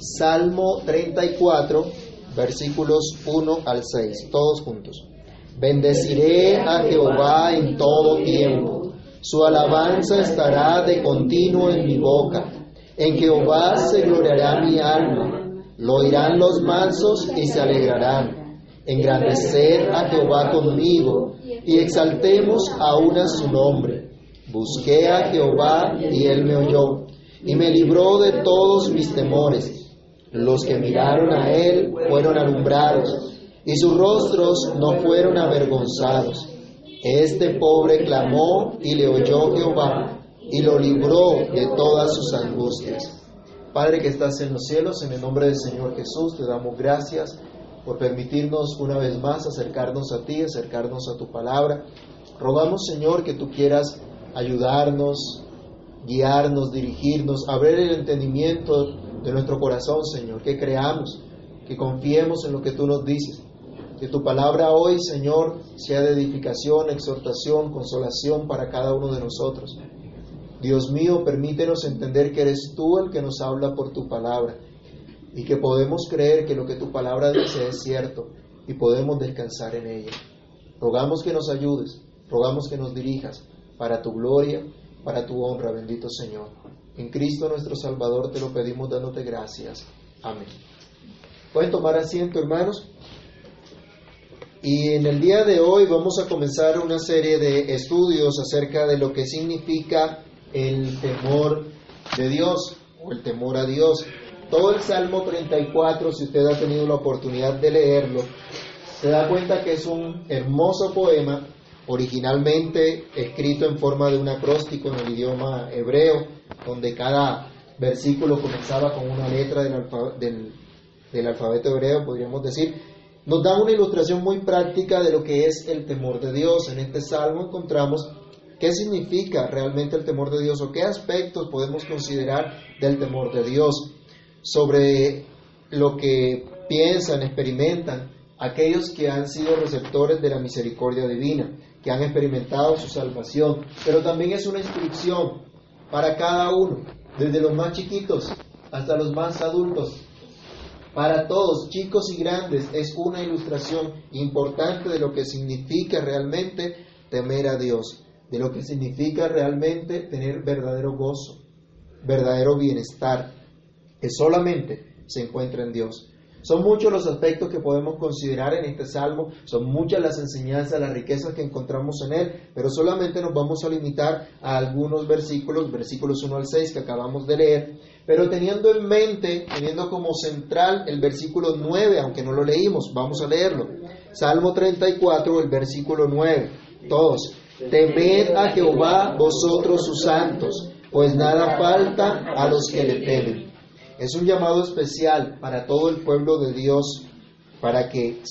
Salmo 34, versículos 1 al 6, todos juntos. Bendeciré a Jehová en todo tiempo. Su alabanza estará de continuo en mi boca. En Jehová se gloriará mi alma. Lo oirán los mansos y se alegrarán. Engrandecer a Jehová conmigo y exaltemos aún a su nombre. Busqué a Jehová y él me oyó y me libró de todos mis temores. Los que miraron a él fueron alumbrados y sus rostros no fueron avergonzados. Este pobre clamó y le oyó Jehová y lo libró de todas sus angustias. Padre que estás en los cielos, en el nombre del Señor Jesús, te damos gracias por permitirnos una vez más acercarnos a ti, acercarnos a tu palabra. Rogamos, Señor, que tú quieras ayudarnos, guiarnos, dirigirnos, abrir el entendimiento de nuestro corazón, Señor, que creamos, que confiemos en lo que tú nos dices. Que tu palabra hoy, Señor, sea de edificación, exhortación, consolación para cada uno de nosotros. Dios mío, permítenos entender que eres tú el que nos habla por tu palabra y que podemos creer que lo que tu palabra dice es cierto y podemos descansar en ella. Rogamos que nos ayudes, rogamos que nos dirijas para tu gloria, para tu honra, bendito Señor. En Cristo nuestro Salvador te lo pedimos dándote gracias. Amén. Pueden tomar asiento, hermanos. Y en el día de hoy vamos a comenzar una serie de estudios acerca de lo que significa el temor de Dios o el temor a Dios. Todo el Salmo 34, si usted ha tenido la oportunidad de leerlo, se da cuenta que es un hermoso poema, originalmente escrito en forma de un acróstico en el idioma hebreo, donde cada versículo comenzaba con una letra del, alfabeto hebreo, podríamos decir, nos da una ilustración muy práctica de lo que es el temor de Dios. En este salmo encontramos ¿Qué significa realmente el temor de Dios o qué aspectos podemos considerar del temor de Dios? Sobre lo que piensan, experimentan aquellos que han sido receptores de la misericordia divina, que han experimentado su salvación, pero también es una instrucción para cada uno, desde los más chiquitos hasta los más adultos. Para todos, chicos y grandes, es una ilustración importante de lo que significa realmente temer a Dios de lo que significa realmente tener verdadero gozo, verdadero bienestar, que solamente se encuentra en Dios. Son muchos los aspectos que podemos considerar en este salmo, son muchas las enseñanzas, las riquezas que encontramos en él, pero solamente nos vamos a limitar a algunos versículos, versículos 1 al 6 que acabamos de leer, pero teniendo en mente, teniendo como central el versículo 9, aunque no lo leímos, vamos a leerlo. Salmo 34, el versículo 9, todos. Temed a Jehová vosotros sus santos, pues nada falta a los que le temen. Es un llamado especial para todo el pueblo de Dios, para que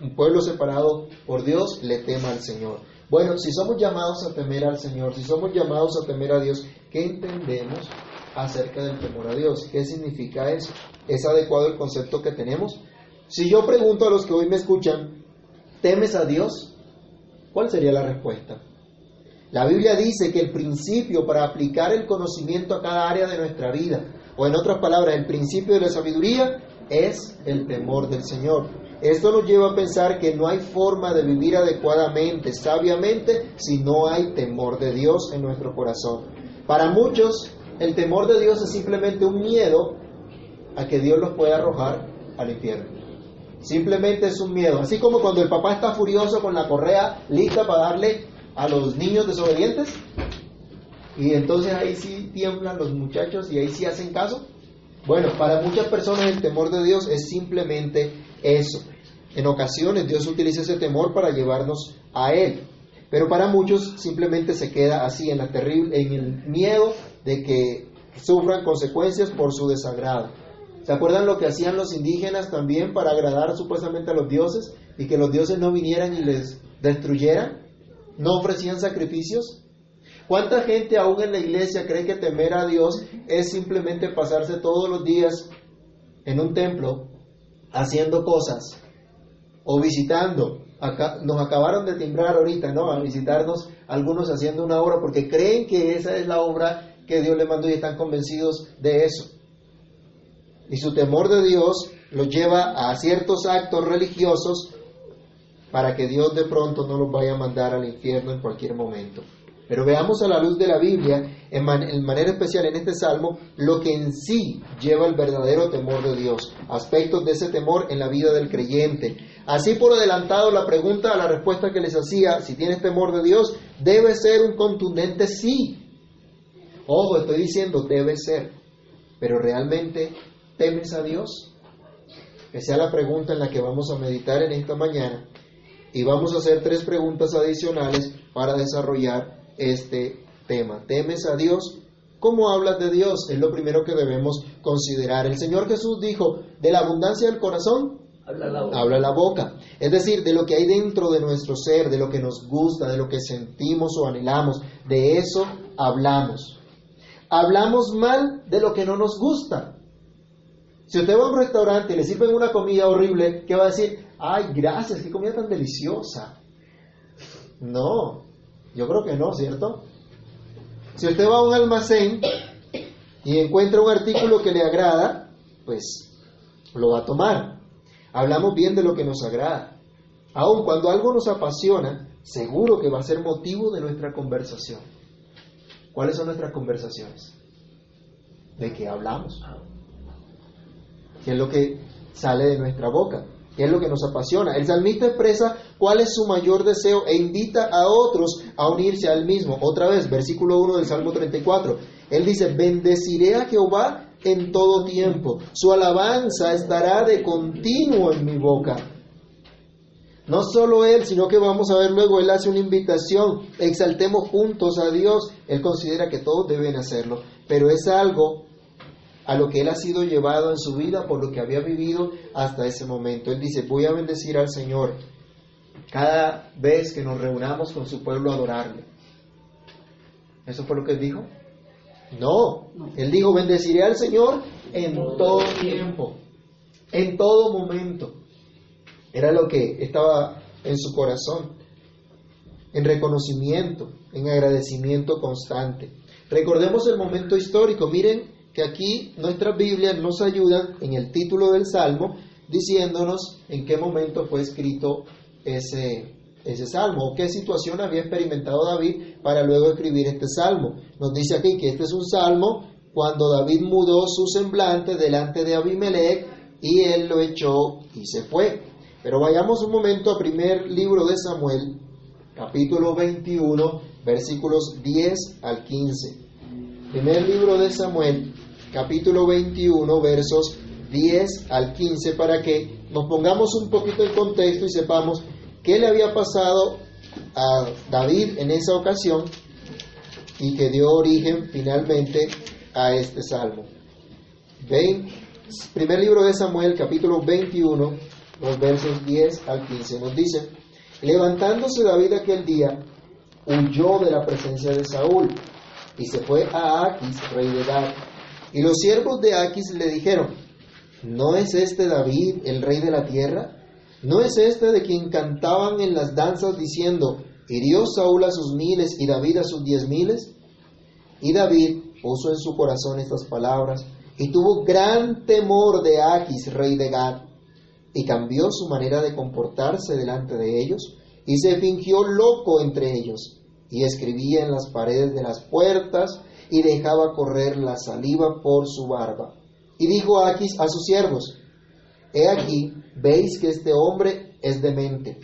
un pueblo separado por Dios le tema al Señor. Bueno, si somos llamados a temer al Señor, si somos llamados a temer a Dios, ¿qué entendemos acerca del temor a Dios? ¿Qué significa eso? ¿Es adecuado el concepto que tenemos? Si yo pregunto a los que hoy me escuchan, ¿temes a Dios? ¿Cuál sería la respuesta? La Biblia dice que el principio para aplicar el conocimiento a cada área de nuestra vida, o en otras palabras, el principio de la sabiduría, es el temor del Señor. Esto nos lleva a pensar que no hay forma de vivir adecuadamente, sabiamente, si no hay temor de Dios en nuestro corazón. Para muchos, el temor de Dios es simplemente un miedo a que Dios los pueda arrojar al infierno. Simplemente es un miedo. Así como cuando el papá está furioso con la correa lista para darle a los niños desobedientes. Y entonces ahí sí tiemblan los muchachos y ahí sí hacen caso. Bueno, para muchas personas el temor de Dios es simplemente eso. En ocasiones Dios utiliza ese temor para llevarnos a Él. Pero para muchos simplemente se queda así en la terrible, en el miedo de que sufran consecuencias por su desagrado. ¿Se acuerdan lo que hacían los indígenas también para agradar supuestamente a los dioses y que los dioses no vinieran y les destruyeran? ¿No ofrecían sacrificios? ¿Cuánta gente aún en la iglesia cree que temer a Dios es simplemente pasarse todos los días en un templo haciendo cosas o visitando? Acá, nos acabaron de timbrar ahorita, ¿no? A visitarnos algunos haciendo una obra porque creen que esa es la obra que Dios le mandó y están convencidos de eso. Y su temor de Dios lo lleva a ciertos actos religiosos para que Dios de pronto no los vaya a mandar al infierno en cualquier momento. Pero veamos a la luz de la Biblia, en, manera especial en este salmo, lo que en sí lleva el verdadero temor de Dios, aspectos de ese temor en la vida del creyente. Así por adelantado la pregunta, la respuesta que les hacía, si tienes temor de Dios, debe ser un contundente sí. Ojo, estoy diciendo debe ser, pero realmente temes a Dios. Esa es la pregunta en la que vamos a meditar en esta mañana y vamos a hacer tres preguntas adicionales para desarrollar este tema. ¿Temes a Dios? ¿Cómo hablas de Dios? Es lo primero que debemos considerar. El Señor Jesús dijo, de la abundancia del corazón, habla la, boca. habla la boca. Es decir, de lo que hay dentro de nuestro ser, de lo que nos gusta, de lo que sentimos o anhelamos, de eso hablamos. Hablamos mal de lo que no nos gusta. Si usted va a un restaurante y le sirven una comida horrible, ¿qué va a decir? Ay, gracias, qué comida tan deliciosa. No, yo creo que no, ¿cierto? Si usted va a un almacén y encuentra un artículo que le agrada, pues lo va a tomar. Hablamos bien de lo que nos agrada. Aun cuando algo nos apasiona, seguro que va a ser motivo de nuestra conversación. ¿Cuáles son nuestras conversaciones? ¿De qué hablamos? ¿Qué es lo que sale de nuestra boca? ¿Qué es lo que nos apasiona? El salmista expresa cuál es su mayor deseo e invita a otros a unirse al mismo. Otra vez, versículo 1 del Salmo 34. Él dice, bendeciré a Jehová en todo tiempo. Su alabanza estará de continuo en mi boca. No solo él, sino que vamos a ver luego, él hace una invitación, exaltemos juntos a Dios. Él considera que todos deben hacerlo, pero es algo a lo que él ha sido llevado en su vida por lo que había vivido hasta ese momento. Él dice, voy a bendecir al Señor cada vez que nos reunamos con su pueblo a adorarle. ¿Eso fue lo que él dijo? No, él dijo, bendeciré al Señor en todo tiempo, en todo momento. Era lo que estaba en su corazón, en reconocimiento, en agradecimiento constante. Recordemos el momento histórico, miren que aquí nuestras Biblias nos ayudan en el título del Salmo diciéndonos en qué momento fue escrito ese, ese salmo o qué situación había experimentado David para luego escribir este salmo. Nos dice aquí que este es un salmo cuando David mudó su semblante delante de Abimelech y él lo echó y se fue. Pero vayamos un momento al primer libro de Samuel, capítulo 21, versículos 10 al 15. Primer libro de Samuel, capítulo 21, versos 10 al 15, para que nos pongamos un poquito en contexto y sepamos qué le había pasado a David en esa ocasión y que dio origen finalmente a este salmo. Ven, primer libro de Samuel, capítulo 21, los versos 10 al 15, nos dice, levantándose David aquel día, huyó de la presencia de Saúl y se fue a Aquis, rey de Gad. Y los siervos de Aquis le dijeron, ¿no es este David el rey de la tierra? ¿No es este de quien cantaban en las danzas diciendo, hirió Saúl a sus miles y David a sus diez miles? Y David puso en su corazón estas palabras y tuvo gran temor de Aquis, rey de Gad, y cambió su manera de comportarse delante de ellos y se fingió loco entre ellos y escribía en las paredes de las puertas y dejaba correr la saliva por su barba. Y dijo Aquis a sus siervos, He aquí, veis que este hombre es demente.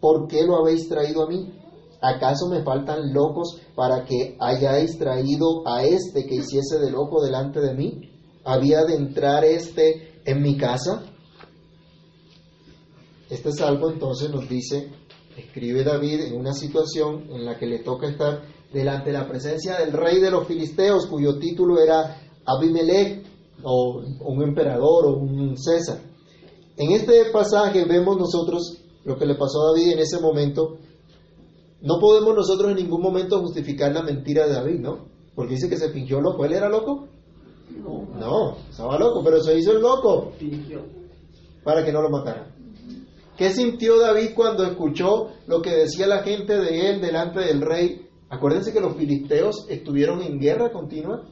¿Por qué lo habéis traído a mí? ¿Acaso me faltan locos para que hayáis traído a este que hiciese de loco delante de mí? ¿Había de entrar este en mi casa? Este salvo entonces nos dice escribe David en una situación en la que le toca estar delante de la presencia del rey de los filisteos, cuyo título era Abimelech, o un emperador, o un César. En este pasaje vemos nosotros lo que le pasó a David en ese momento. No podemos nosotros en ningún momento justificar la mentira de David, ¿no? Porque dice que se fingió loco. ¿Él era loco? No. No, estaba loco, pero se hizo el loco. Fingió. Para que no lo mataran. ¿Qué sintió David cuando escuchó lo que decía la gente de él delante del rey? Acuérdense que los filisteos estuvieron en guerra continua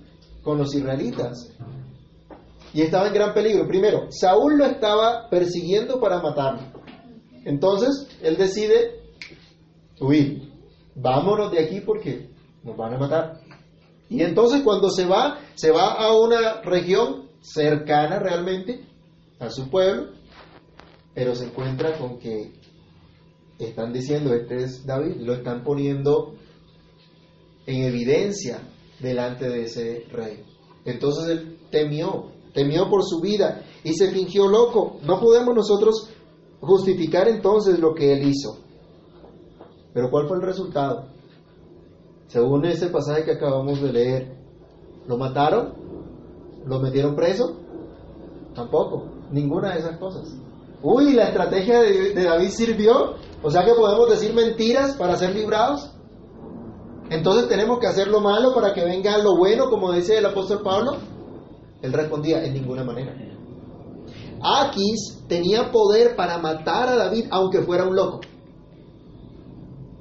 con los israelitas. y estaba en gran peligro. Primero, Saúl lo estaba persiguiendo para matarlo. Entonces, él decide huir. Vámonos de aquí porque nos van a matar. Y entonces cuando se va, se va a una región cercana realmente a su pueblo, pero se encuentra con que están diciendo, este es David, lo están poniendo en evidencia delante de ese rey. Entonces él temió, temió por su vida y se fingió loco. No podemos nosotros justificar entonces lo que él hizo. Pero ¿cuál fue el resultado? Según ese pasaje que acabamos de leer, ¿lo mataron? ¿Lo metieron preso? Tampoco, ninguna de esas cosas. Uy, la estrategia de, David sirvió. O sea que podemos decir mentiras para ser librados. Entonces tenemos que hacer lo malo para que venga lo bueno, como dice el apóstol Pablo. Él respondía, en ninguna manera. Aquis tenía poder para matar a David aunque fuera un loco.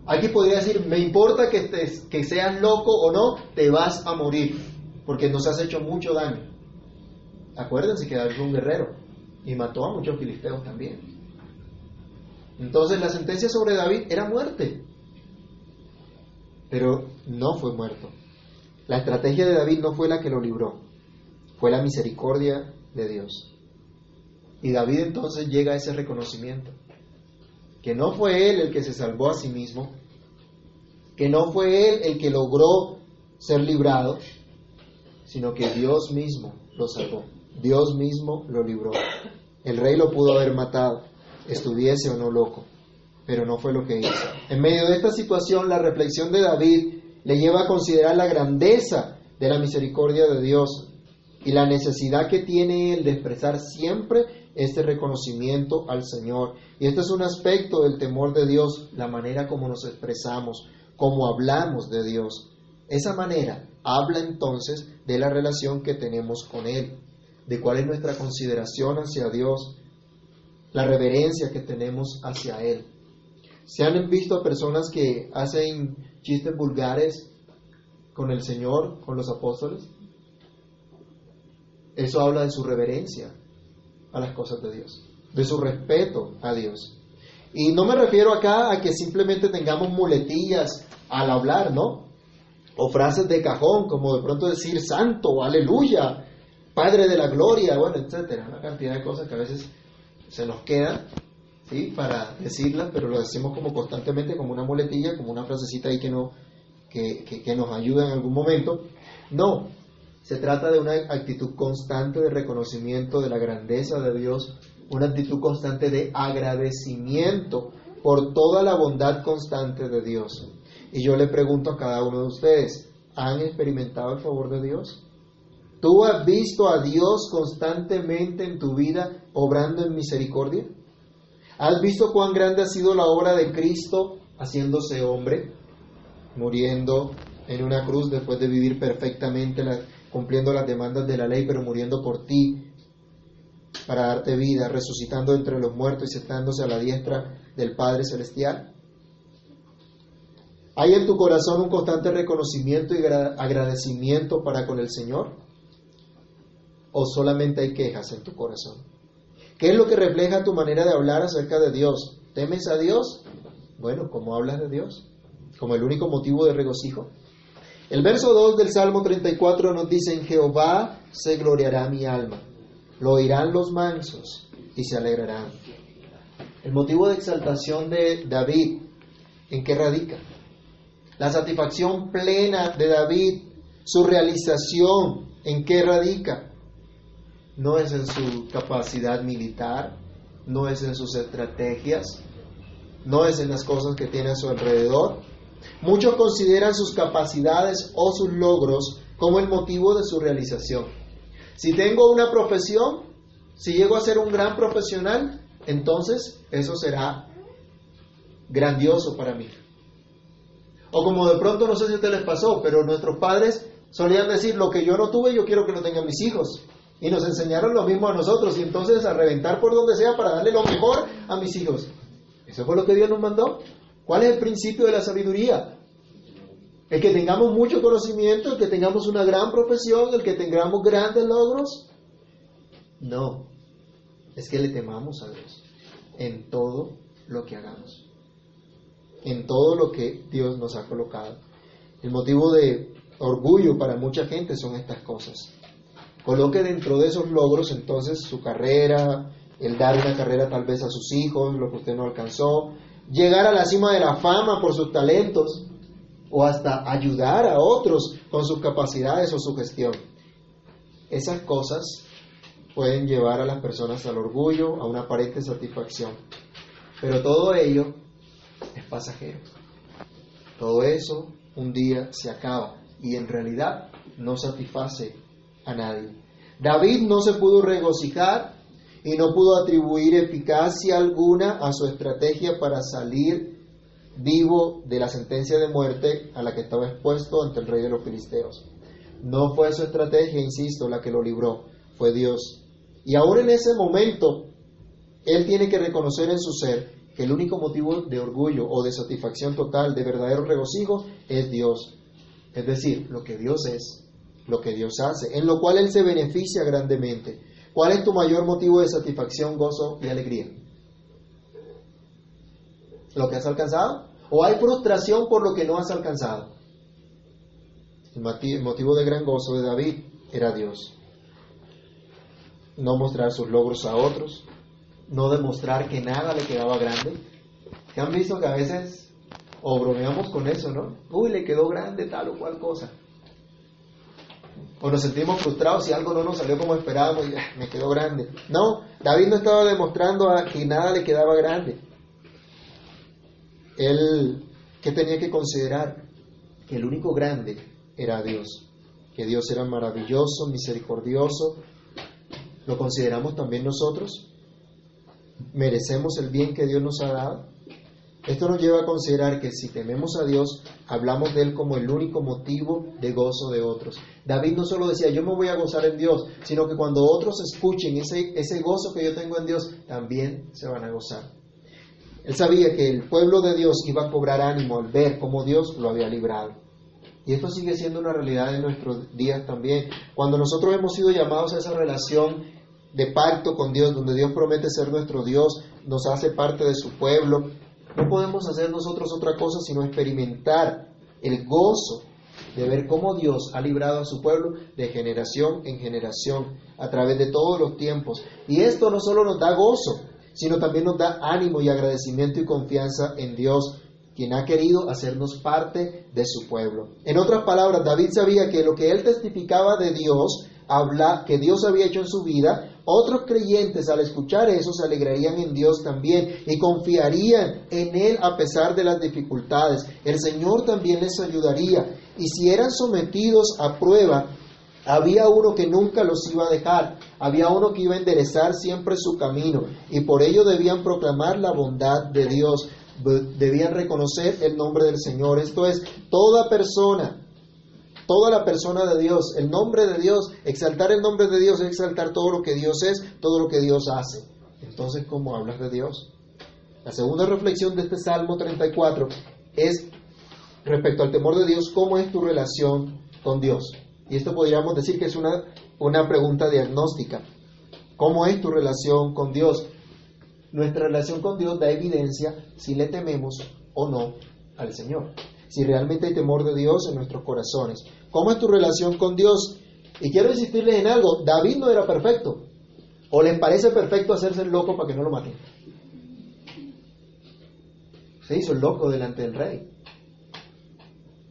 Aquí podría decir, me importa que, que seas loco o no, te vas a morir, porque nos has hecho mucho daño. Acuérdense que David fue un guerrero y mató a muchos filisteos también. Entonces la sentencia sobre David era muerte, pero no fue muerto. La estrategia de David no fue la que lo libró, fue la misericordia de Dios. Y David entonces llega a ese reconocimiento que no fue él el que se salvó a sí mismo, que no fue él el que logró ser librado, sino que Dios mismo lo salvó, Dios mismo lo libró. El rey lo pudo haber matado, estuviese o no loco, pero no fue lo que hizo. En medio de esta situación, la reflexión de David le lleva a considerar la grandeza de la misericordia de Dios y la necesidad que tiene él de expresar siempre este reconocimiento al Señor. Y este es un aspecto del temor de Dios, la manera como nos expresamos, como hablamos de Dios. Esa manera habla entonces de la relación que tenemos con Él, de cuál es nuestra consideración hacia Dios, la reverencia que tenemos hacia Él. ¿Se han visto a personas que hacen chistes vulgares con el Señor, con los apóstoles? Eso habla de su reverencia, a las cosas de Dios, de su respeto a Dios. Y no me refiero acá a que simplemente tengamos muletillas al hablar, ¿no? O frases de cajón, como de pronto decir santo, aleluya, Padre de la gloria, bueno, etcétera. Una cantidad de cosas que a veces se nos quedan, ¿sí? Para decirlas, pero lo decimos como constantemente, como una muletilla, como una frasecita ahí que, no, que, que nos ayuda en algún momento. No, se trata de una actitud constante de reconocimiento de la grandeza de Dios, una actitud constante de agradecimiento por toda la bondad constante de Dios. Y yo le pregunto a cada uno de ustedes, ¿han experimentado el favor de Dios? ¿Tú has visto a Dios constantemente en tu vida obrando en misericordia? ¿Has visto cuán grande ha sido la obra de Cristo haciéndose hombre, muriendo en una cruz después de vivir perfectamente cumpliendo las demandas de la ley, pero muriendo por ti para darte vida, resucitando entre los muertos y sentándose a la diestra del Padre Celestial? ¿Hay en tu corazón un constante reconocimiento y agradecimiento para con el Señor? ¿O solamente hay quejas en tu corazón? ¿Qué es lo que refleja tu manera de hablar acerca de Dios? ¿Temes a Dios? Bueno, ¿cómo hablas de Dios? ¿Como el único motivo de regocijo? El verso 2 del Salmo 34 nos dice, en Jehová se gloriará mi alma, lo oirán los mansos y se alegrarán. El motivo de exaltación de David, ¿en qué radica? La satisfacción plena de David, su realización, ¿en qué radica? No es en su capacidad militar, no es en sus estrategias, no es en las cosas que tiene a su alrededor, Muchos consideran sus capacidades o sus logros como el motivo de su realización. Si tengo una profesión, si llego a ser un gran profesional, entonces eso será grandioso para mí. O como de pronto, no sé si a ustedes les pasó, pero nuestros padres solían decir, lo que yo no tuve, yo quiero que lo tengan mis hijos. Y nos enseñaron lo mismo a nosotros, y entonces a reventar por donde sea para darle lo mejor a mis hijos. ¿Eso fue lo que Dios nos mandó? ¿Cuál es el principio de la sabiduría? El que tengamos mucho conocimiento, el que tengamos una gran profesión, el que tengamos grandes logros. No, es que le temamos a Dios en todo lo que hagamos, en todo lo que Dios nos ha colocado. El motivo de orgullo para mucha gente son estas cosas. Coloque dentro de esos logros entonces su carrera, el dar una carrera tal vez a sus hijos, lo que usted no alcanzó, llegar a la cima de la fama por sus talentos o hasta ayudar a otros con sus capacidades o su gestión. Esas cosas pueden llevar a las personas al orgullo, a una aparente satisfacción. Pero todo ello es pasajero. Todo eso un día se acaba y en realidad no satisface a nadie. David no se pudo regocijar y no pudo atribuir eficacia alguna a su estrategia para salir vivo de la sentencia de muerte a la que estaba expuesto ante el rey de los filisteos. No fue su estrategia, insisto, la que lo libró, fue Dios. Y ahora en ese momento, él tiene que reconocer en su ser que el único motivo de orgullo o de satisfacción total, de verdadero regocijo, es Dios. Es decir, lo que Dios es, lo que Dios hace, en lo cual Él se beneficia grandemente. ¿Cuál es tu mayor motivo de satisfacción, gozo y alegría? ¿Lo que has alcanzado? ¿O hay frustración por lo que no has alcanzado? El motivo de gran gozo de David era Dios. No mostrar sus logros a otros, no demostrar que nada le quedaba grande. ¿Que han visto que a veces o bromeamos con eso, no? Uy, le quedó grande tal o cual cosa o nos sentimos frustrados si algo no nos salió como esperábamos y ah, me quedó grande. No, David no estaba demostrando que nada le quedaba grande. Él, ¿qué tenía que considerar? Que el único grande era Dios, que Dios era maravilloso, misericordioso. ¿Lo consideramos también nosotros? ¿Merecemos el bien que Dios nos ha dado? Esto nos lleva a considerar que si tememos a Dios, hablamos de Él como el único motivo de gozo de otros. David no solo decía, yo me voy a gozar en Dios, sino que cuando otros escuchen ese, ese gozo que yo tengo en Dios, también se van a gozar. Él sabía que el pueblo de Dios iba a cobrar ánimo al ver cómo Dios lo había librado. Y esto sigue siendo una realidad en nuestros días también. Cuando nosotros hemos sido llamados a esa relación de pacto con Dios, donde Dios promete ser nuestro Dios, nos hace parte de su pueblo, no podemos hacer nosotros otra cosa sino experimentar el gozo de ver cómo Dios ha librado a su pueblo de generación en generación a través de todos los tiempos. Y esto no solo nos da gozo, sino también nos da ánimo y agradecimiento y confianza en Dios, quien ha querido hacernos parte de su pueblo. En otras palabras, David sabía que lo que él testificaba de Dios, habla, que Dios había hecho en su vida, otros creyentes al escuchar eso se alegrarían en Dios también y confiarían en Él a pesar de las dificultades. El Señor también les ayudaría. Y si eran sometidos a prueba, había uno que nunca los iba a dejar, había uno que iba a enderezar siempre su camino y por ello debían proclamar la bondad de Dios, debían reconocer el nombre del Señor. Esto es, toda persona toda la persona de Dios, el nombre de Dios, exaltar el nombre de Dios es exaltar todo lo que Dios es, todo lo que Dios hace. Entonces, ¿cómo hablas de Dios? La segunda reflexión de este Salmo 34 es respecto al temor de Dios, ¿cómo es tu relación con Dios? Y esto podríamos decir que es una, una pregunta diagnóstica. ¿Cómo es tu relación con Dios? Nuestra relación con Dios da evidencia si le tememos o no al Señor si realmente hay temor de Dios en nuestros corazones. ¿Cómo es tu relación con Dios? Y quiero insistirles en algo, David no era perfecto. ¿O les parece perfecto hacerse el loco para que no lo maten? Se hizo el loco delante del rey.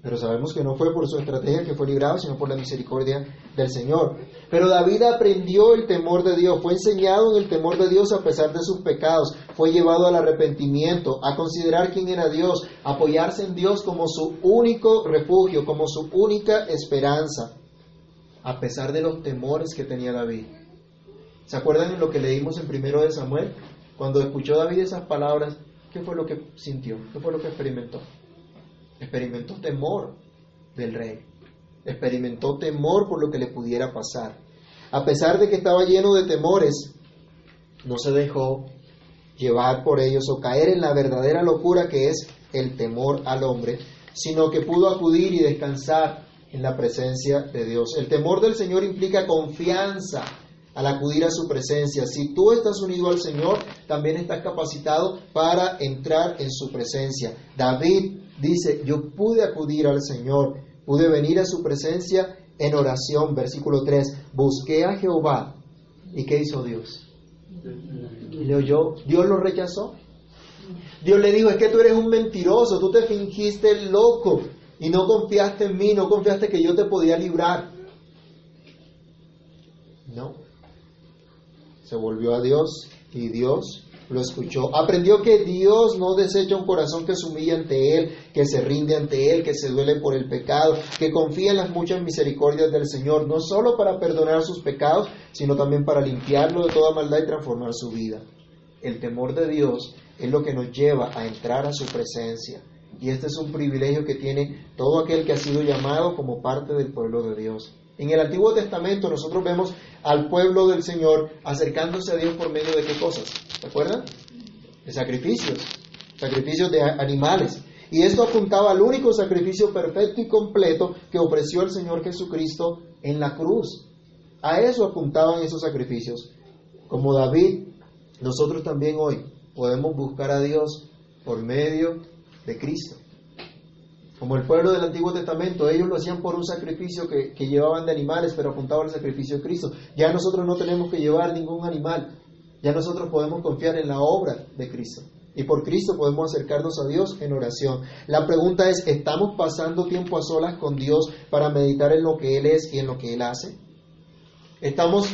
Pero sabemos que no fue por su estrategia que fue librado, sino por la misericordia del Señor. Pero David aprendió el temor de Dios, fue enseñado en el temor de Dios a pesar de sus pecados, fue llevado al arrepentimiento, a considerar quién era Dios, apoyarse en Dios como su único refugio, como su única esperanza, a pesar de los temores que tenía David. ¿Se acuerdan en lo que leímos en primero de Samuel? Cuando escuchó David esas palabras, ¿qué fue lo que sintió? ¿Qué fue lo que experimentó? Experimentó temor del rey, experimentó temor por lo que le pudiera pasar. A pesar de que estaba lleno de temores, no se dejó llevar por ellos o caer en la verdadera locura que es el temor al hombre, sino que pudo acudir y descansar en la presencia de Dios. El temor del Señor implica confianza, al acudir a su presencia. Si tú estás unido al Señor, también estás capacitado para entrar en su presencia. David dice, yo pude acudir al Señor, pude venir a su presencia en oración. Versículo 3, busqué a Jehová. ¿Y qué hizo Dios? Le oyó, Dios lo rechazó. Dios le dijo, es que tú eres un mentiroso, tú te fingiste loco y no confiaste en mí, no confiaste que yo te podía librar. No. Se volvió a Dios y Dios lo escuchó. Aprendió que Dios no desecha un corazón que se humilla ante Él, que se rinde ante Él, que se duele por el pecado, que confía en las muchas misericordias del Señor, no solo para perdonar sus pecados, sino también para limpiarlo de toda maldad y transformar su vida. El temor de Dios es lo que nos lleva a entrar a su presencia. Y este es un privilegio que tiene todo aquel que ha sido llamado como parte del pueblo de Dios. En el Antiguo Testamento nosotros vemos al pueblo del Señor acercándose a Dios por medio de qué cosas? ¿Se acuerdan? De sacrificios, sacrificios de animales. Y esto apuntaba al único sacrificio perfecto y completo que ofreció el Señor Jesucristo en la cruz. A eso apuntaban esos sacrificios. Como David, nosotros también hoy podemos buscar a Dios por medio de Cristo. Como el pueblo del Antiguo Testamento, ellos lo hacían por un sacrificio que, que llevaban de animales, pero apuntaban al sacrificio de Cristo. Ya nosotros no tenemos que llevar ningún animal, ya nosotros podemos confiar en la obra de Cristo. Y por Cristo podemos acercarnos a Dios en oración. La pregunta es, ¿estamos pasando tiempo a solas con Dios para meditar en lo que Él es y en lo que Él hace? ¿Estamos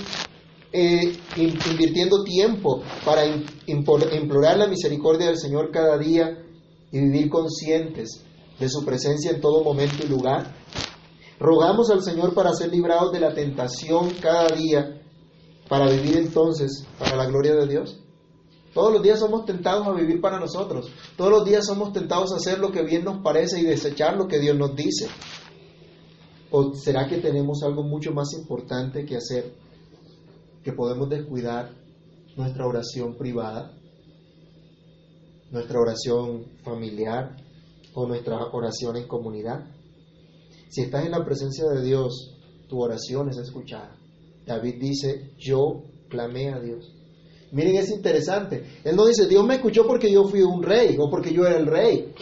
eh, invirtiendo tiempo para implorar la misericordia del Señor cada día y vivir conscientes de su presencia en todo momento y lugar. Rogamos al Señor para ser librados de la tentación cada día, para vivir entonces para la gloria de Dios. Todos los días somos tentados a vivir para nosotros. Todos los días somos tentados a hacer lo que bien nos parece y desechar lo que Dios nos dice. ¿O será que tenemos algo mucho más importante que hacer? Que podemos descuidar nuestra oración privada, nuestra oración familiar, o nuestra oración en comunidad. Si estás en la presencia de Dios, tu oración es escuchada. David dice, yo clamé a Dios. Miren, es interesante. Él no dice, Dios me escuchó porque yo fui un rey o porque yo era el rey.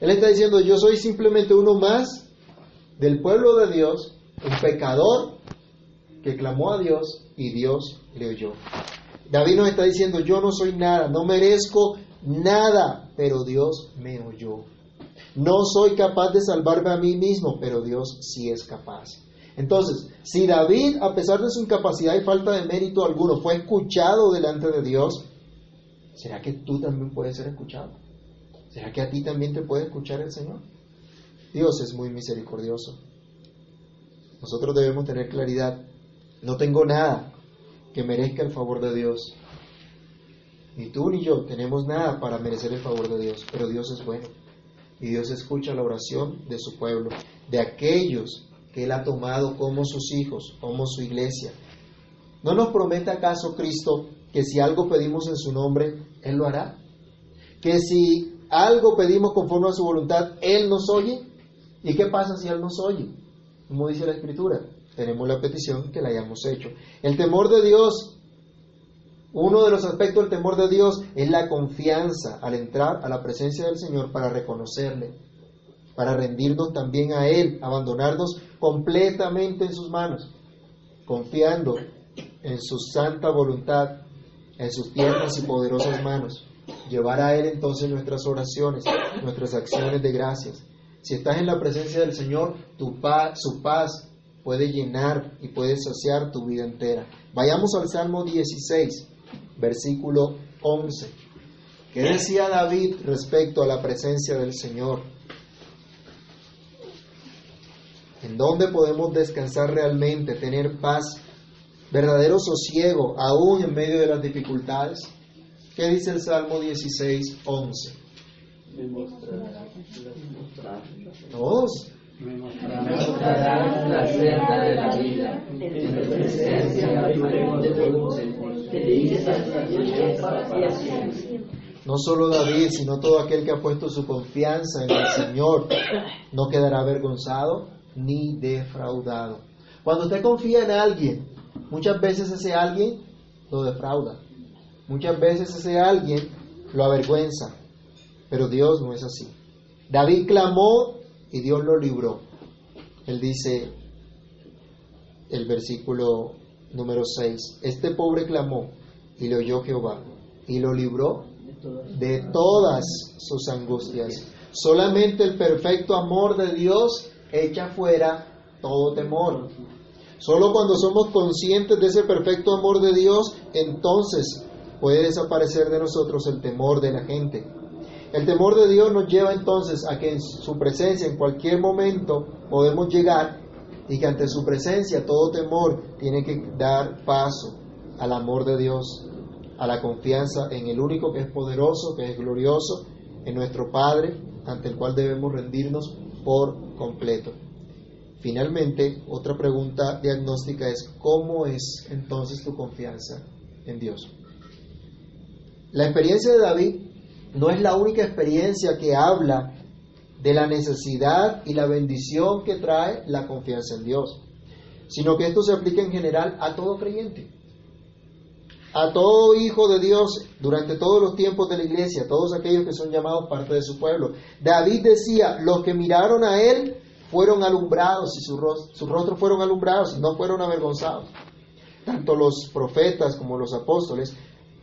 Él está diciendo, yo soy simplemente uno más del pueblo de Dios, un pecador que clamó a Dios y Dios le oyó. David nos está diciendo, yo no soy nada, no merezco nada, pero Dios me oyó. No soy capaz de salvarme a mí mismo, pero Dios sí es capaz. Entonces, si David, a pesar de su incapacidad y falta de mérito alguno, fue escuchado delante de Dios, ¿será que tú también puedes ser escuchado? ¿Será que a ti también te puede escuchar el Señor? Dios es muy misericordioso. Nosotros debemos tener claridad. No tengo nada que merezca el favor de Dios. Ni tú ni yo tenemos nada para merecer el favor de Dios, pero Dios es bueno. Y Dios escucha la oración de su pueblo, de aquellos que Él ha tomado como sus hijos, como su iglesia. ¿No nos promete acaso Cristo que si algo pedimos en su nombre, Él lo hará? Que si algo pedimos conforme a su voluntad, Él nos oye. ¿Y qué pasa si Él nos oye? Como dice la Escritura, tenemos la petición que la hayamos hecho. El temor de Dios uno de los aspectos del temor de Dios es la confianza al entrar a la presencia del Señor para reconocerle, para rendirnos también a Él, abandonarnos completamente en sus manos, confiando en su santa voluntad, en sus tiernas y poderosas manos. Llevar a Él entonces nuestras oraciones, nuestras acciones de gracias. Si estás en la presencia del Señor, tu paz, su paz puede llenar y puede saciar tu vida entera. Vayamos al Salmo 16 versículo 11. ¿Qué decía David respecto a la presencia del Señor? ¿En dónde podemos descansar realmente, tener paz, verdadero sosiego, aún en medio de las dificultades? ¿Qué dice el Salmo 16, 11? Todos. Me mostrarás la senda de la vida, en tu presencia no solo David, sino todo aquel que ha puesto su confianza en el Señor, no quedará avergonzado ni defraudado. Cuando usted confía en alguien, Muchas veces ese alguien lo defrauda. Muchas veces ese alguien lo avergüenza. Pero Dios no es así. David clamó y Dios lo libró. Él dice, el versículo número 6, este pobre clamó y le oyó Jehová y lo libró de todas sus angustias. Solamente el perfecto amor de Dios echa fuera todo temor. Solo cuando somos conscientes de ese perfecto amor de Dios, entonces puede desaparecer de nosotros el temor de la gente. El temor de Dios nos lleva entonces a que en su presencia en cualquier momento podemos llegar y que ante su presencia todo temor tiene que dar paso al amor de Dios, a la confianza en el único que es poderoso, que es glorioso, en nuestro Padre, ante el cual debemos rendirnos por completo. Finalmente, otra pregunta diagnóstica es, ¿cómo es entonces tu confianza en Dios? La experiencia de David no es la única experiencia que habla de la necesidad y la bendición que trae la confianza en Dios, sino que esto se aplica en general a todo creyente, a todo hijo de Dios durante todos los tiempos de la iglesia, todos aquellos que son llamados parte de su pueblo. David decía, los que miraron a él fueron alumbrados y sus rostros fueron alumbrados y no fueron avergonzados. Tanto los profetas como los apóstoles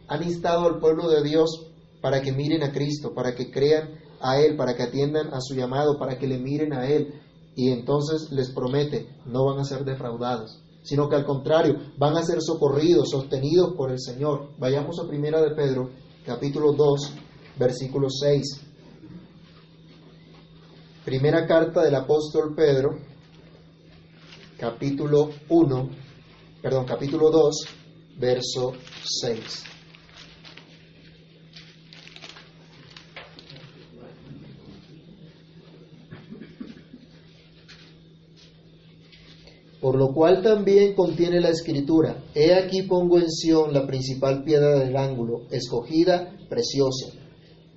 han instado al pueblo de Dios para que miren a Cristo, para que crean a Él, para que atiendan a su llamado, para que le miren a Él. Y entonces les promete, no van a ser defraudados, sino que al contrario, van a ser socorridos, sostenidos por el Señor. Vayamos a Primera de Pedro, capítulo 2, versículo 6. Primera carta del apóstol Pedro, capítulo 1, perdón, capítulo 2, verso 6. Por lo cual también contiene la escritura, he aquí pongo en Sión la principal piedra del ángulo, escogida, preciosa,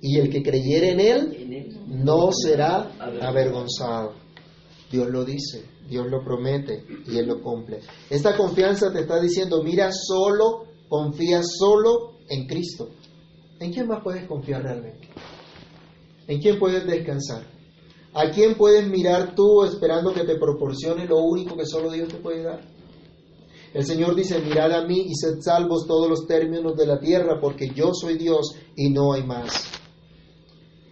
y el que creyere en él no será avergonzado. Dios lo dice, Dios lo promete y Él lo cumple. Esta confianza te está diciendo, mira solo, confía solo en Cristo. ¿En quién más puedes confiar realmente? ¿En quién puedes descansar? ¿A quién puedes mirar tú esperando que te proporcione lo único que solo Dios te puede dar? El Señor dice, mirad a mí y sed salvos todos los términos de la tierra, porque yo soy Dios y no hay más.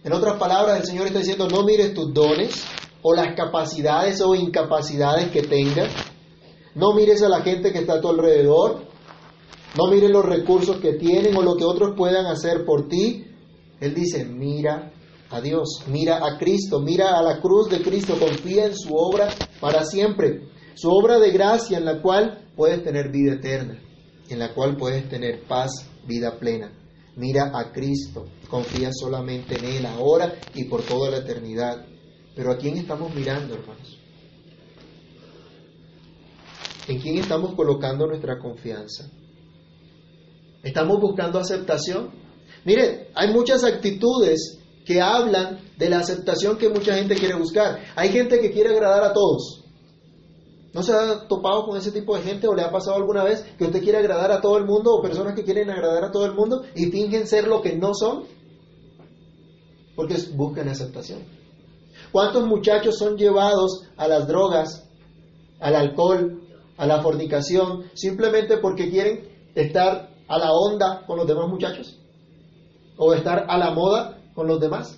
En otras palabras, el Señor está diciendo, no mires tus dones o las capacidades o incapacidades que tengas. No mires a la gente que está a tu alrededor. No mires los recursos que tienen o lo que otros puedan hacer por ti. Él dice, mira a Dios, mira a Cristo, mira a la cruz de Cristo, confía en su obra para siempre. Su obra de gracia en la cual puedes tener vida eterna, en la cual puedes tener paz, vida plena. Mira a Cristo, confía solamente en Él ahora y por toda la eternidad. Pero ¿a quién estamos mirando, hermanos? ¿En quién estamos colocando nuestra confianza? ¿Estamos buscando aceptación? Mire, hay muchas actitudes que hablan de la aceptación que mucha gente quiere buscar. Hay gente que quiere agradar a todos. ¿No se ha topado con ese tipo de gente o le ha pasado alguna vez que usted quiere agradar a todo el mundo o personas que quieren agradar a todo el mundo y fingen ser lo que no son? Porque buscan aceptación. ¿Cuántos muchachos son llevados a las drogas, al alcohol, a la fornicación, simplemente porque quieren estar a la onda con los demás muchachos? ¿O estar a la moda con los demás.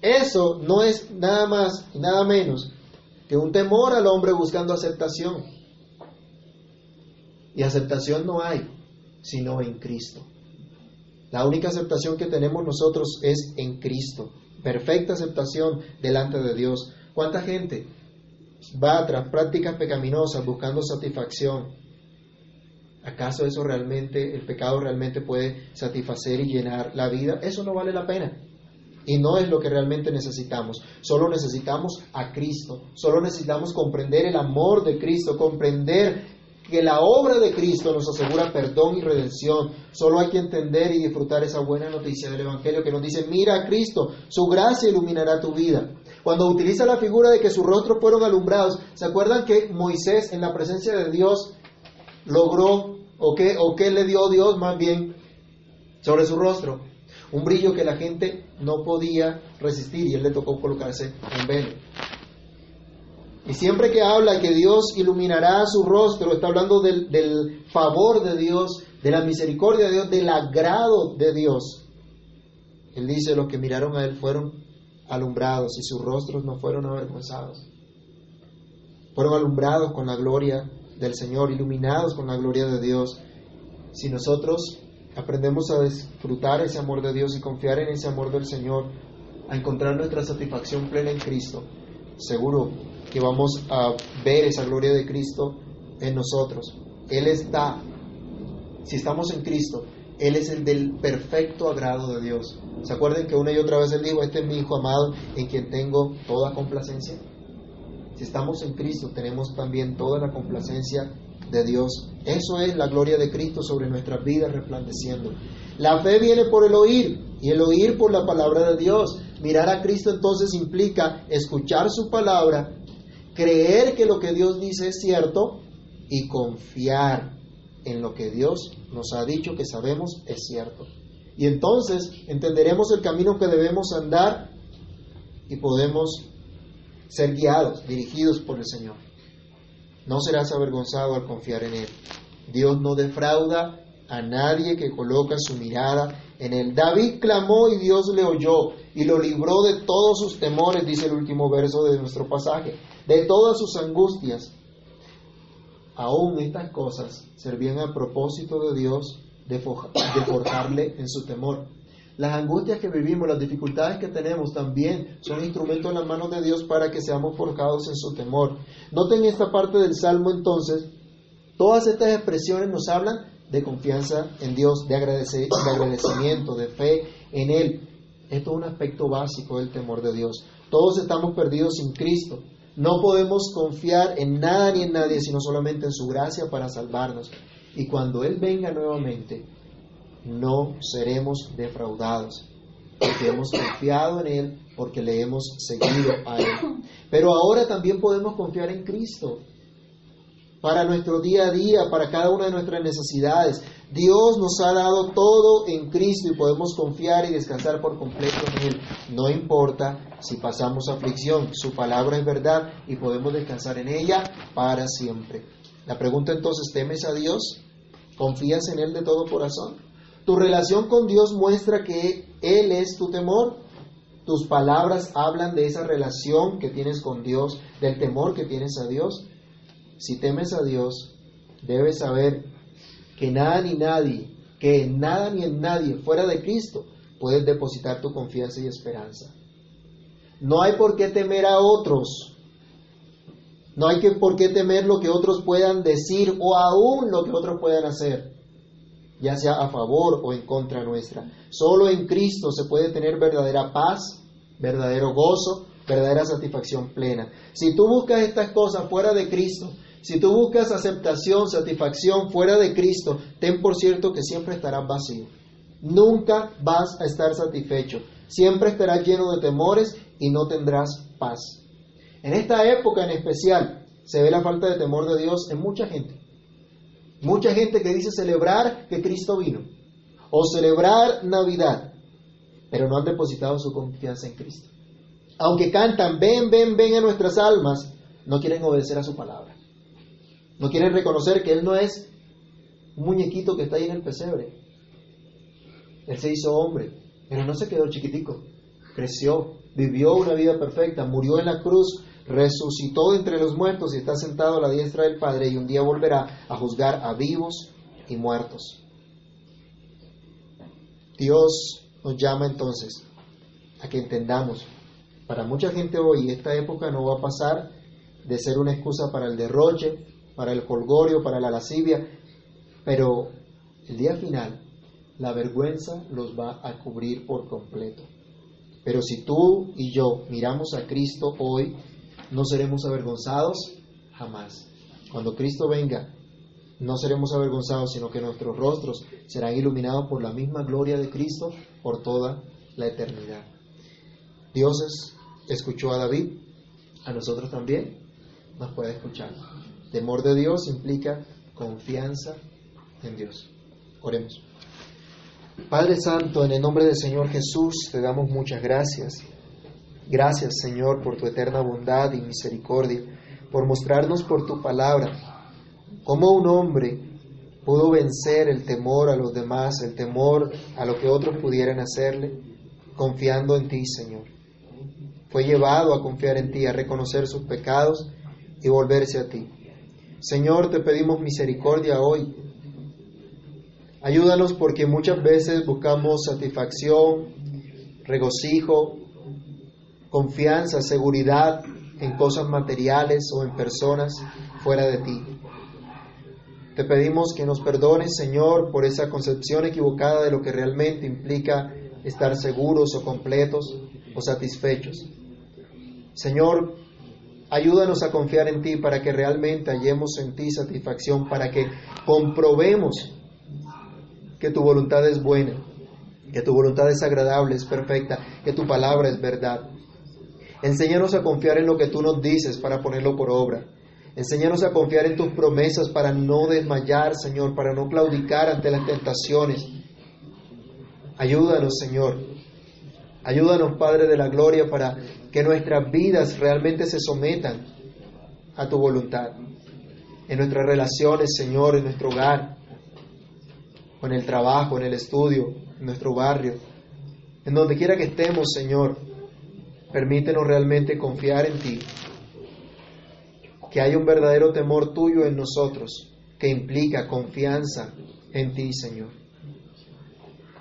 Eso no es nada más y nada menos que un temor al hombre buscando aceptación. Y aceptación no hay, sino en Cristo. La única aceptación que tenemos nosotros es en Cristo. Perfecta aceptación delante de Dios. ¿Cuánta gente va tras prácticas pecaminosas buscando satisfacción? ¿Acaso eso realmente, el pecado realmente puede satisfacer y llenar la vida? Eso no vale la pena. Y no es lo que realmente necesitamos. Solo necesitamos a Cristo. Solo necesitamos comprender el amor de Cristo, comprender que la obra de Cristo nos asegura perdón y redención. Solo hay que entender y disfrutar esa buena noticia del Evangelio que nos dice, mira a Cristo, su gracia iluminará tu vida. Cuando utiliza la figura de que sus rostros fueron alumbrados, ¿se acuerdan que Moisés en la presencia de Dios logró, o qué, o qué le dio Dios más bien sobre su rostro? Un brillo que la gente no podía resistir y él le tocó colocarse un velo. Y siempre que habla que Dios iluminará su rostro, está hablando del, del, favor de Dios, de la misericordia de Dios, del agrado de Dios. Él dice, los que miraron a Él fueron alumbrados y sus rostros no fueron avergonzados. Fueron alumbrados con la gloria del Señor, iluminados con la gloria de Dios. Si nosotros aprendemos a disfrutar ese amor de Dios y confiar en ese amor del Señor, a encontrar nuestra satisfacción plena en Cristo, seguro que vamos a ver esa gloria de Cristo en nosotros. Él está, si estamos en Cristo, Él es el del perfecto agrado de Dios. ¿Se acuerdan que una y otra vez Él dijo, este es mi Hijo amado en quien tengo toda complacencia? Si estamos en Cristo, tenemos también toda la complacencia de Dios. Eso es la gloria de Cristo sobre nuestras vidas resplandeciendo. La fe viene por el oír y el oír por la palabra de Dios. Mirar a Cristo entonces implica escuchar su palabra, creer que lo que Dios dice es cierto y confiar en lo que Dios nos ha dicho que sabemos es cierto. Y entonces entenderemos el camino que debemos andar y podemos ser guiados, dirigidos por el Señor. No serás avergonzado al confiar en Él. Dios no defrauda a nadie que coloca su mirada en Él. David clamó y Dios le oyó y lo libró de todos sus temores, dice el último verso de nuestro pasaje, de todas sus angustias. Aún estas cosas servían a propósito de Dios de, forjarle en su temor. Las angustias que vivimos, las dificultades que tenemos también son instrumentos en las manos de Dios para que seamos forjados en su temor. Noten esta parte del Salmo entonces, todas estas expresiones nos hablan de confianza en Dios, de, de agradecimiento, de fe en Él. Esto es un aspecto básico del temor de Dios. Todos estamos perdidos sin Cristo. No podemos confiar en nada ni en nadie, sino solamente en su gracia para salvarnos. Y cuando Él venga nuevamente, no seremos defraudados, porque hemos confiado en Él, porque le hemos seguido a Él. Pero ahora también podemos confiar en Cristo para nuestro día a día, para cada una de nuestras necesidades. Dios nos ha dado todo en Cristo y podemos confiar y descansar por completo en Él. No importa si pasamos aflicción, su palabra es verdad y podemos descansar en ella para siempre. La pregunta entonces, ¿temes a Dios? ¿Confías en Él de todo corazón? ¿Tu relación con Dios muestra que Él es tu temor? ¿Tus palabras hablan de esa relación que tienes con Dios, del temor que tienes a Dios? Si temes a Dios, debes saber que nada ni nadie, que en nada ni en nadie fuera de Cristo puedes depositar tu confianza y esperanza. No hay por qué temer a otros. No hay por qué temer lo que otros puedan decir o aún lo que otros puedan hacer, ya sea a favor o en contra nuestra. Solo en Cristo se puede tener verdadera paz, verdadero gozo, verdadera satisfacción plena. Si tú buscas estas cosas fuera de Cristo, si tú buscas aceptación, satisfacción fuera de Cristo, ten por cierto que siempre estarás vacío. Nunca vas a estar satisfecho. Siempre estarás lleno de temores y no tendrás paz. En esta época en especial se ve la falta de temor de Dios en mucha gente. Mucha gente que dice celebrar que Cristo vino o celebrar Navidad, pero no han depositado su confianza en Cristo. Aunque cantan, ven, ven, ven a nuestras almas, no quieren obedecer a su palabra. No quieren reconocer que Él no es un muñequito que está ahí en el pesebre. Él se hizo hombre, pero no se quedó chiquitico. Creció, vivió una vida perfecta, murió en la cruz, resucitó entre los muertos y está sentado a la diestra del Padre y un día volverá a juzgar a vivos y muertos. Dios nos llama entonces a que entendamos. Para mucha gente hoy esta época no va a pasar de ser una excusa para el derroche, para el colgorio, para la lascivia, pero el día final la vergüenza los va a cubrir por completo. Pero si tú y yo miramos a Cristo hoy, no seremos avergonzados jamás. Cuando Cristo venga, no seremos avergonzados, sino que nuestros rostros serán iluminados por la misma gloria de Cristo por toda la eternidad. Dios es escuchó a David, a nosotros también nos puede escuchar. Temor de Dios implica confianza en Dios. Oremos. Padre Santo, en el nombre del Señor Jesús te damos muchas gracias. Gracias Señor por tu eterna bondad y misericordia, por mostrarnos por tu palabra cómo un hombre pudo vencer el temor a los demás, el temor a lo que otros pudieran hacerle, confiando en ti, Señor. Fue llevado a confiar en ti, a reconocer sus pecados y volverse a ti. Señor, te pedimos misericordia hoy. Ayúdanos porque muchas veces buscamos satisfacción, regocijo, confianza, seguridad en cosas materiales o en personas fuera de ti. Te pedimos que nos perdones, Señor, por esa concepción equivocada de lo que realmente implica estar seguros o completos o satisfechos. Señor, ayúdanos a confiar en ti para que realmente hallemos en ti satisfacción, para que comprobemos que tu voluntad es buena, que tu voluntad es agradable, es perfecta, que tu palabra es verdad. Enséñanos a confiar en lo que tú nos dices para ponerlo por obra. Enséñanos a confiar en tus promesas para no desmayar, Señor, para no claudicar ante las tentaciones. Ayúdanos, Señor. Ayúdanos, Padre de la Gloria, para que nuestras vidas realmente se sometan a tu voluntad. En nuestras relaciones, Señor, en nuestro hogar, en el trabajo, en el estudio, en nuestro barrio, en donde quiera que estemos, Señor, permítenos realmente confiar en ti que hay un verdadero temor tuyo en nosotros, que implica confianza en ti, Señor.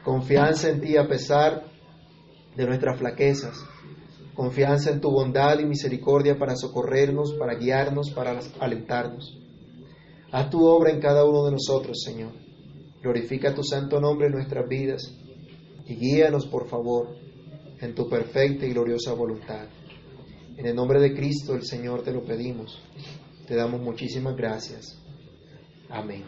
Confianza en ti a pesar de nuestras flaquezas. Confianza en tu bondad y misericordia para socorrernos, para guiarnos, para alentarnos. Haz tu obra en cada uno de nosotros, Señor. Glorifica tu santo nombre en nuestras vidas y guíanos, por favor, en tu perfecta y gloriosa voluntad. En el nombre de Cristo el Señor te lo pedimos. Te damos muchísimas gracias. Amén.